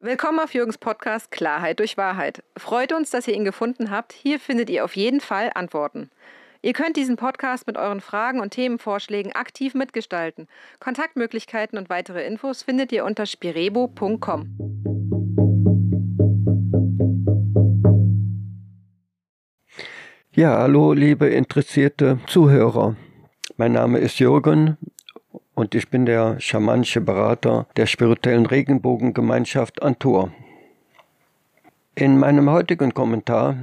Willkommen auf Jürgens Podcast Klarheit durch Wahrheit. Freut uns, dass ihr ihn gefunden habt. Hier findet ihr auf jeden Fall Antworten. Ihr könnt diesen Podcast mit euren Fragen und Themenvorschlägen aktiv mitgestalten. Kontaktmöglichkeiten und weitere Infos findet ihr unter spirebo.com. Ja, hallo, liebe interessierte Zuhörer. Mein Name ist Jürgen und ich bin der schamanische Berater der spirituellen Regenbogengemeinschaft Antur. In meinem heutigen Kommentar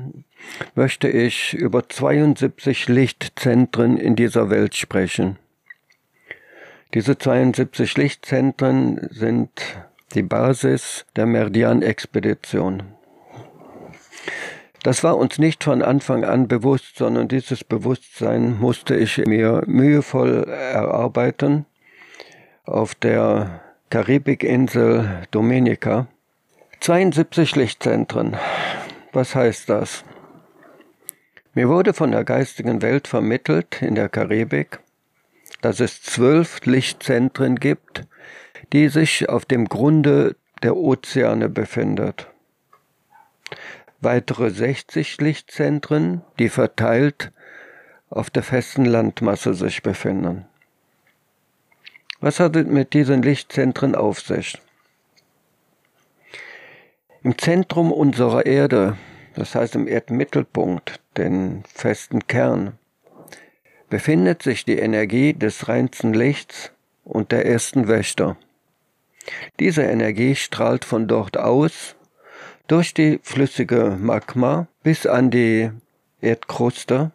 möchte ich über 72 Lichtzentren in dieser Welt sprechen. Diese 72 Lichtzentren sind die Basis der Meridian-Expedition. Das war uns nicht von Anfang an bewusst, sondern dieses Bewusstsein musste ich mir mühevoll erarbeiten auf der Karibikinsel Dominica. 72 Lichtzentren. Was heißt das? Mir wurde von der geistigen Welt vermittelt in der Karibik, dass es zwölf Lichtzentren gibt, die sich auf dem Grunde der Ozeane befindet. Weitere 60 Lichtzentren, die verteilt auf der festen Landmasse sich befinden. Was hat es mit diesen Lichtzentren auf sich? Im Zentrum unserer Erde, das heißt im Erdmittelpunkt, den festen Kern, befindet sich die Energie des reinsten Lichts und der ersten Wächter. Diese Energie strahlt von dort aus durch die flüssige Magma bis an die Erdkruste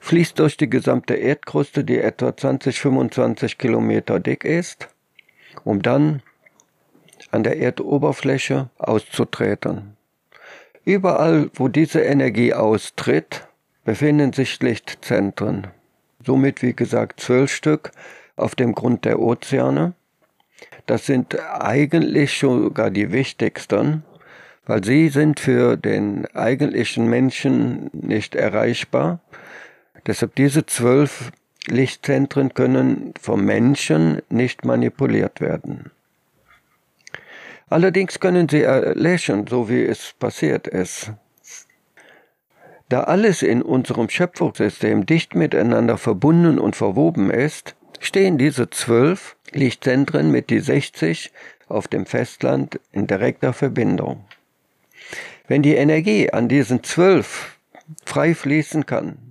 fließt durch die gesamte Erdkruste, die etwa 20-25 Kilometer dick ist, um dann an der Erdoberfläche auszutreten. Überall, wo diese Energie austritt, befinden sich Lichtzentren. Somit, wie gesagt, zwölf Stück auf dem Grund der Ozeane. Das sind eigentlich sogar die wichtigsten, weil sie sind für den eigentlichen Menschen nicht erreichbar, Deshalb diese zwölf Lichtzentren können vom Menschen nicht manipuliert werden. Allerdings können sie erlöschen, so wie es passiert ist. Da alles in unserem Schöpfungssystem dicht miteinander verbunden und verwoben ist, stehen diese zwölf Lichtzentren mit die 60 auf dem Festland in direkter Verbindung. Wenn die Energie an diesen zwölf frei fließen kann,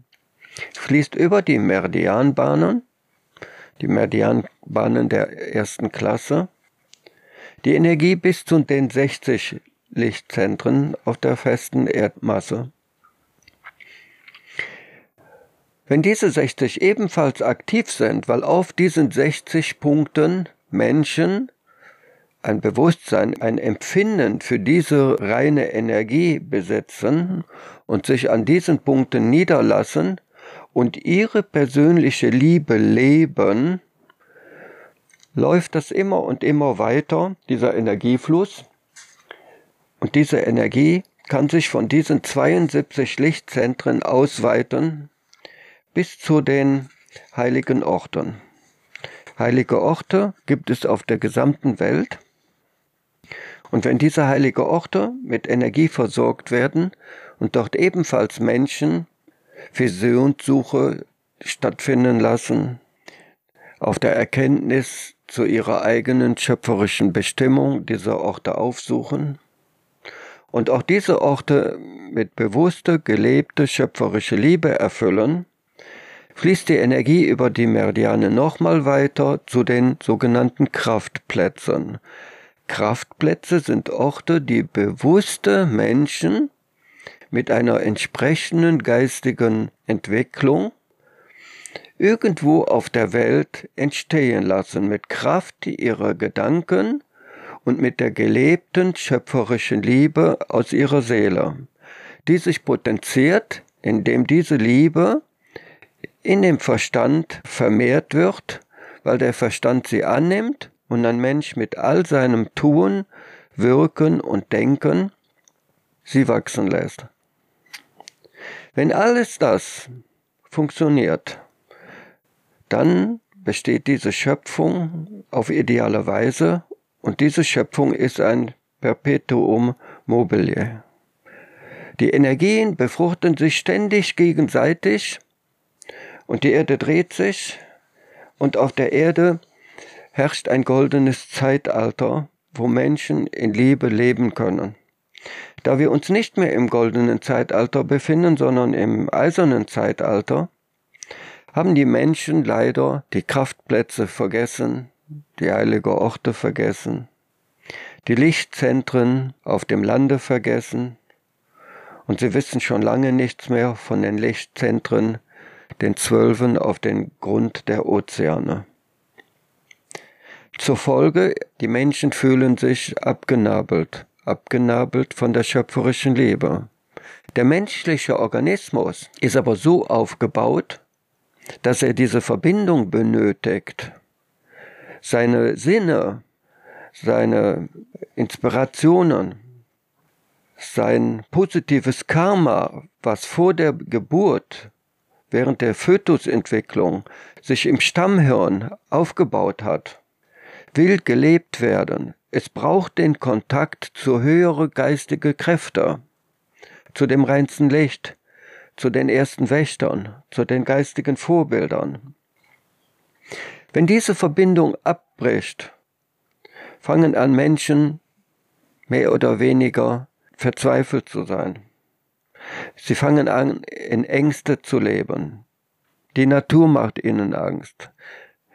fließt über die Meridianbahnen, die Meridianbahnen der ersten Klasse, die Energie bis zu den 60 Lichtzentren auf der festen Erdmasse. Wenn diese 60 ebenfalls aktiv sind, weil auf diesen 60 Punkten Menschen ein Bewusstsein, ein Empfinden für diese reine Energie besitzen und sich an diesen Punkten niederlassen, und ihre persönliche Liebe leben, läuft das immer und immer weiter, dieser Energiefluss. Und diese Energie kann sich von diesen 72 Lichtzentren ausweiten bis zu den heiligen Orten. Heilige Orte gibt es auf der gesamten Welt. Und wenn diese heilige Orte mit Energie versorgt werden und dort ebenfalls Menschen Visionssuche stattfinden lassen, auf der Erkenntnis zu ihrer eigenen schöpferischen Bestimmung dieser Orte aufsuchen und auch diese Orte mit bewusster, gelebter schöpferischer Liebe erfüllen, fließt die Energie über die Meridiane nochmal weiter zu den sogenannten Kraftplätzen. Kraftplätze sind Orte, die bewusste Menschen mit einer entsprechenden geistigen Entwicklung irgendwo auf der Welt entstehen lassen mit Kraft ihrer Gedanken und mit der gelebten schöpferischen Liebe aus ihrer Seele, die sich potenziert, indem diese Liebe in dem Verstand vermehrt wird, weil der Verstand sie annimmt und ein Mensch mit all seinem Tun, Wirken und Denken sie wachsen lässt. Wenn alles das funktioniert, dann besteht diese Schöpfung auf ideale Weise und diese Schöpfung ist ein perpetuum mobile. Die Energien befruchten sich ständig gegenseitig und die Erde dreht sich und auf der Erde herrscht ein goldenes Zeitalter, wo Menschen in Liebe leben können. Da wir uns nicht mehr im goldenen Zeitalter befinden, sondern im eisernen Zeitalter, haben die Menschen leider die Kraftplätze vergessen, die heilige Orte vergessen, die Lichtzentren auf dem Lande vergessen, und sie wissen schon lange nichts mehr von den Lichtzentren, den Zwölfen auf den Grund der Ozeane. Zur Folge, die Menschen fühlen sich abgenabelt, abgenabelt von der schöpferischen Liebe. Der menschliche Organismus ist aber so aufgebaut, dass er diese Verbindung benötigt. Seine Sinne, seine Inspirationen, sein positives Karma, was vor der Geburt, während der Fötusentwicklung sich im Stammhirn aufgebaut hat, will gelebt werden. Es braucht den Kontakt zu höhere geistige Kräfte, zu dem reinsten Licht, zu den ersten Wächtern, zu den geistigen Vorbildern. Wenn diese Verbindung abbricht, fangen an Menschen mehr oder weniger verzweifelt zu sein. Sie fangen an, in Ängste zu leben. Die Natur macht ihnen Angst.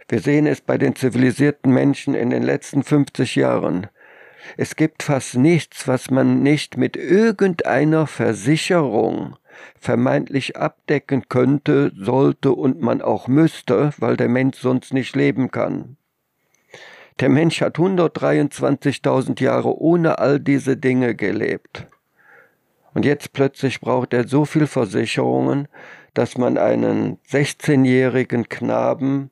Wir sehen es bei den zivilisierten Menschen in den letzten 50 Jahren. Es gibt fast nichts, was man nicht mit irgendeiner Versicherung vermeintlich abdecken könnte, sollte und man auch müsste, weil der Mensch sonst nicht leben kann. Der Mensch hat 123.000 Jahre ohne all diese Dinge gelebt. Und jetzt plötzlich braucht er so viel Versicherungen, dass man einen 16-jährigen Knaben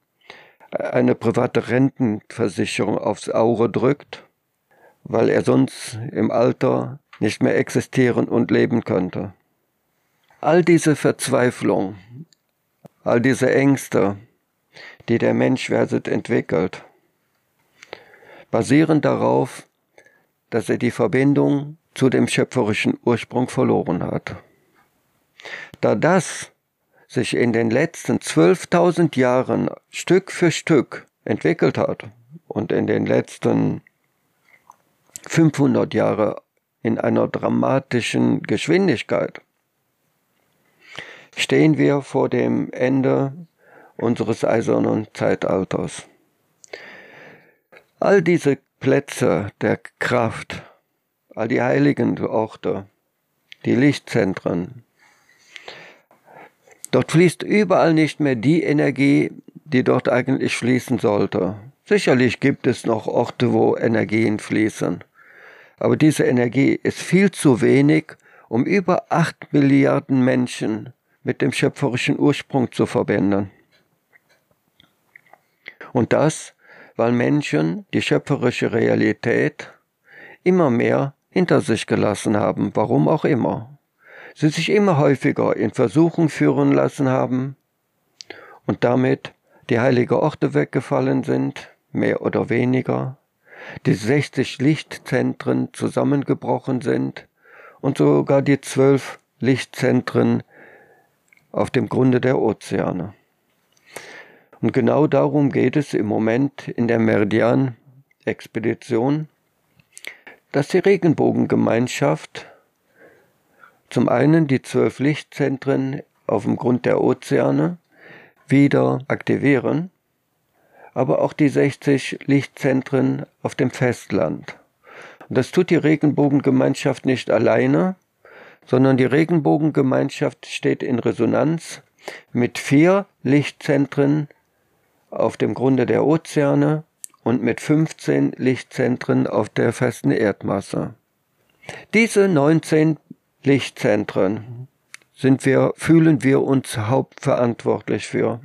eine private Rentenversicherung aufs Auge drückt, weil er sonst im Alter nicht mehr existieren und leben könnte. All diese Verzweiflung, all diese Ängste, die der Mensch werdet entwickelt, basieren darauf, dass er die Verbindung zu dem schöpferischen Ursprung verloren hat. Da das sich in den letzten 12.000 Jahren Stück für Stück entwickelt hat und in den letzten 500 Jahren in einer dramatischen Geschwindigkeit, stehen wir vor dem Ende unseres eisernen Zeitalters. All diese Plätze der Kraft, all die heiligen Orte, die Lichtzentren, Dort fließt überall nicht mehr die Energie, die dort eigentlich fließen sollte. Sicherlich gibt es noch Orte, wo Energien fließen. Aber diese Energie ist viel zu wenig, um über acht Milliarden Menschen mit dem schöpferischen Ursprung zu verbinden. Und das, weil Menschen die schöpferische Realität immer mehr hinter sich gelassen haben, warum auch immer sie sich immer häufiger in Versuchung führen lassen haben und damit die heilige Orte weggefallen sind, mehr oder weniger, die 60 Lichtzentren zusammengebrochen sind und sogar die zwölf Lichtzentren auf dem Grunde der Ozeane. Und genau darum geht es im Moment in der Meridian-Expedition, dass die Regenbogengemeinschaft zum einen die zwölf Lichtzentren auf dem Grund der Ozeane wieder aktivieren, aber auch die 60 Lichtzentren auf dem Festland. Und das tut die Regenbogengemeinschaft nicht alleine, sondern die Regenbogengemeinschaft steht in Resonanz mit vier Lichtzentren auf dem Grunde der Ozeane und mit 15 Lichtzentren auf der festen Erdmasse. Diese 19 Lichtzentren sind wir, fühlen wir uns hauptverantwortlich für.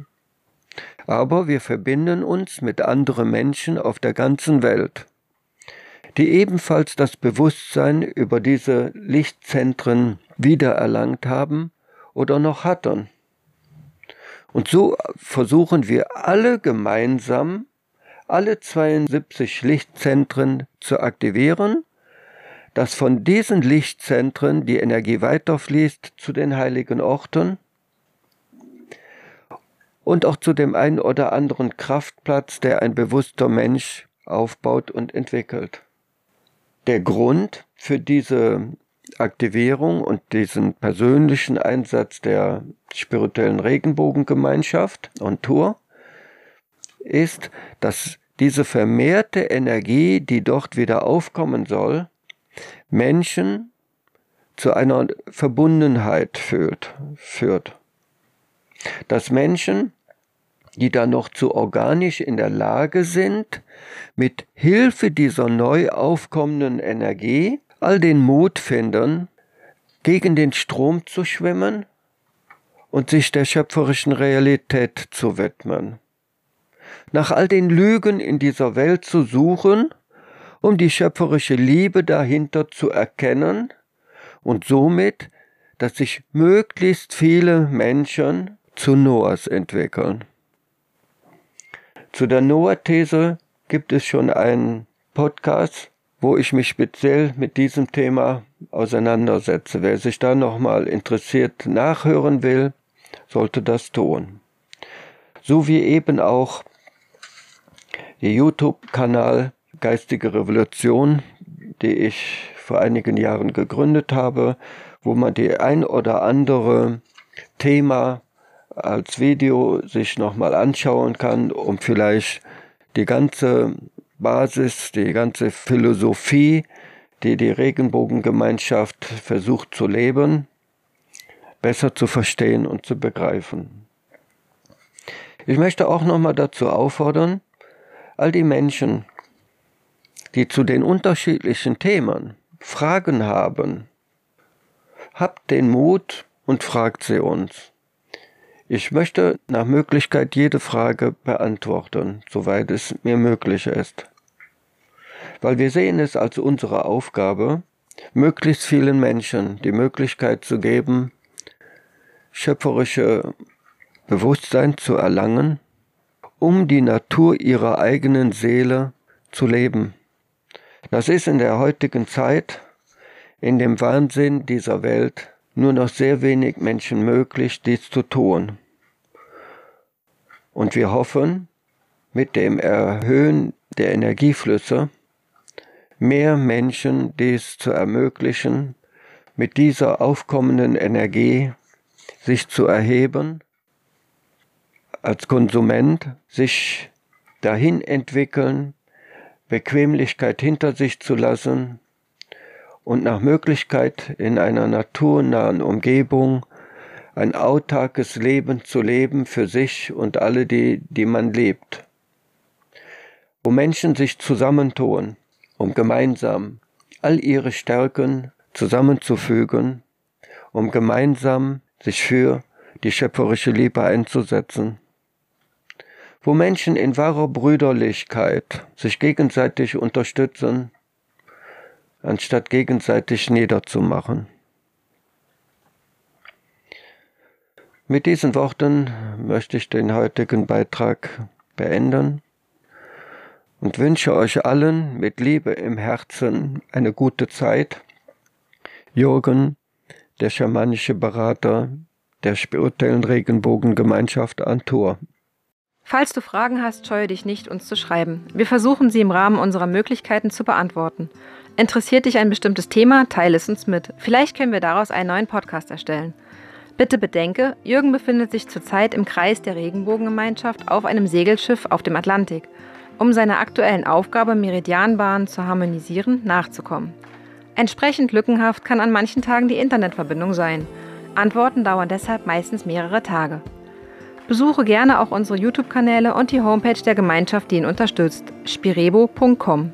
Aber wir verbinden uns mit anderen Menschen auf der ganzen Welt, die ebenfalls das Bewusstsein über diese Lichtzentren wiedererlangt haben oder noch hatten. Und so versuchen wir alle gemeinsam alle 72 Lichtzentren zu aktivieren dass von diesen Lichtzentren die Energie weiterfließt zu den heiligen Orten und auch zu dem einen oder anderen Kraftplatz, der ein bewusster Mensch aufbaut und entwickelt. Der Grund für diese Aktivierung und diesen persönlichen Einsatz der spirituellen Regenbogengemeinschaft und Tour ist, dass diese vermehrte Energie, die dort wieder aufkommen soll, Menschen zu einer Verbundenheit führt. führt. Dass Menschen, die da noch zu organisch in der Lage sind, mit Hilfe dieser neu aufkommenden Energie all den Mut finden, gegen den Strom zu schwimmen und sich der schöpferischen Realität zu widmen. Nach all den Lügen in dieser Welt zu suchen, um die schöpferische Liebe dahinter zu erkennen und somit, dass sich möglichst viele Menschen zu Noahs entwickeln. Zu der Noah-These gibt es schon einen Podcast, wo ich mich speziell mit diesem Thema auseinandersetze. Wer sich da nochmal interessiert nachhören will, sollte das tun. So wie eben auch der YouTube-Kanal Geistige Revolution, die ich vor einigen Jahren gegründet habe, wo man die ein oder andere Thema als Video sich nochmal anschauen kann, um vielleicht die ganze Basis, die ganze Philosophie, die die Regenbogengemeinschaft versucht zu leben, besser zu verstehen und zu begreifen. Ich möchte auch nochmal dazu auffordern, all die Menschen, die zu den unterschiedlichen Themen Fragen haben, habt den Mut und fragt sie uns. Ich möchte nach Möglichkeit jede Frage beantworten, soweit es mir möglich ist. Weil wir sehen es als unsere Aufgabe, möglichst vielen Menschen die Möglichkeit zu geben, schöpferische Bewusstsein zu erlangen, um die Natur ihrer eigenen Seele zu leben. Das ist in der heutigen Zeit, in dem Wahnsinn dieser Welt, nur noch sehr wenig Menschen möglich, dies zu tun. Und wir hoffen, mit dem Erhöhen der Energieflüsse mehr Menschen dies zu ermöglichen, mit dieser aufkommenden Energie sich zu erheben, als Konsument sich dahin entwickeln, Bequemlichkeit hinter sich zu lassen und nach Möglichkeit in einer naturnahen Umgebung ein autarkes Leben zu leben für sich und alle, die, die man lebt. Wo Menschen sich zusammentun, um gemeinsam all ihre Stärken zusammenzufügen, um gemeinsam sich für die schöpferische Liebe einzusetzen. Wo Menschen in wahrer Brüderlichkeit sich gegenseitig unterstützen anstatt gegenseitig niederzumachen. Mit diesen Worten möchte ich den heutigen Beitrag beenden und wünsche euch allen mit Liebe im Herzen eine gute Zeit. Jürgen, der schamanische Berater der spirituellen Regenbogengemeinschaft Antor. Falls du Fragen hast, scheue dich nicht, uns zu schreiben. Wir versuchen sie im Rahmen unserer Möglichkeiten zu beantworten. Interessiert dich ein bestimmtes Thema? Teile es uns mit. Vielleicht können wir daraus einen neuen Podcast erstellen. Bitte bedenke, Jürgen befindet sich zurzeit im Kreis der Regenbogengemeinschaft auf einem Segelschiff auf dem Atlantik, um seiner aktuellen Aufgabe, Meridianbahnen zu harmonisieren, nachzukommen. Entsprechend lückenhaft kann an manchen Tagen die Internetverbindung sein. Antworten dauern deshalb meistens mehrere Tage. Besuche gerne auch unsere YouTube-Kanäle und die Homepage der Gemeinschaft, die ihn unterstützt, spirebo.com.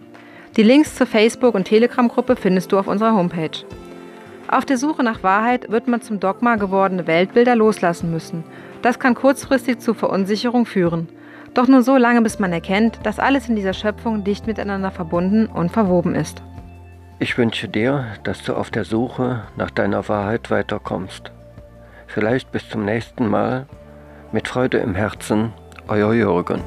Die Links zur Facebook- und Telegram-Gruppe findest du auf unserer Homepage. Auf der Suche nach Wahrheit wird man zum Dogma gewordene Weltbilder loslassen müssen. Das kann kurzfristig zu Verunsicherung führen. Doch nur so lange, bis man erkennt, dass alles in dieser Schöpfung dicht miteinander verbunden und verwoben ist. Ich wünsche dir, dass du auf der Suche nach deiner Wahrheit weiterkommst. Vielleicht bis zum nächsten Mal. Mit Freude im Herzen, euer Jürgen.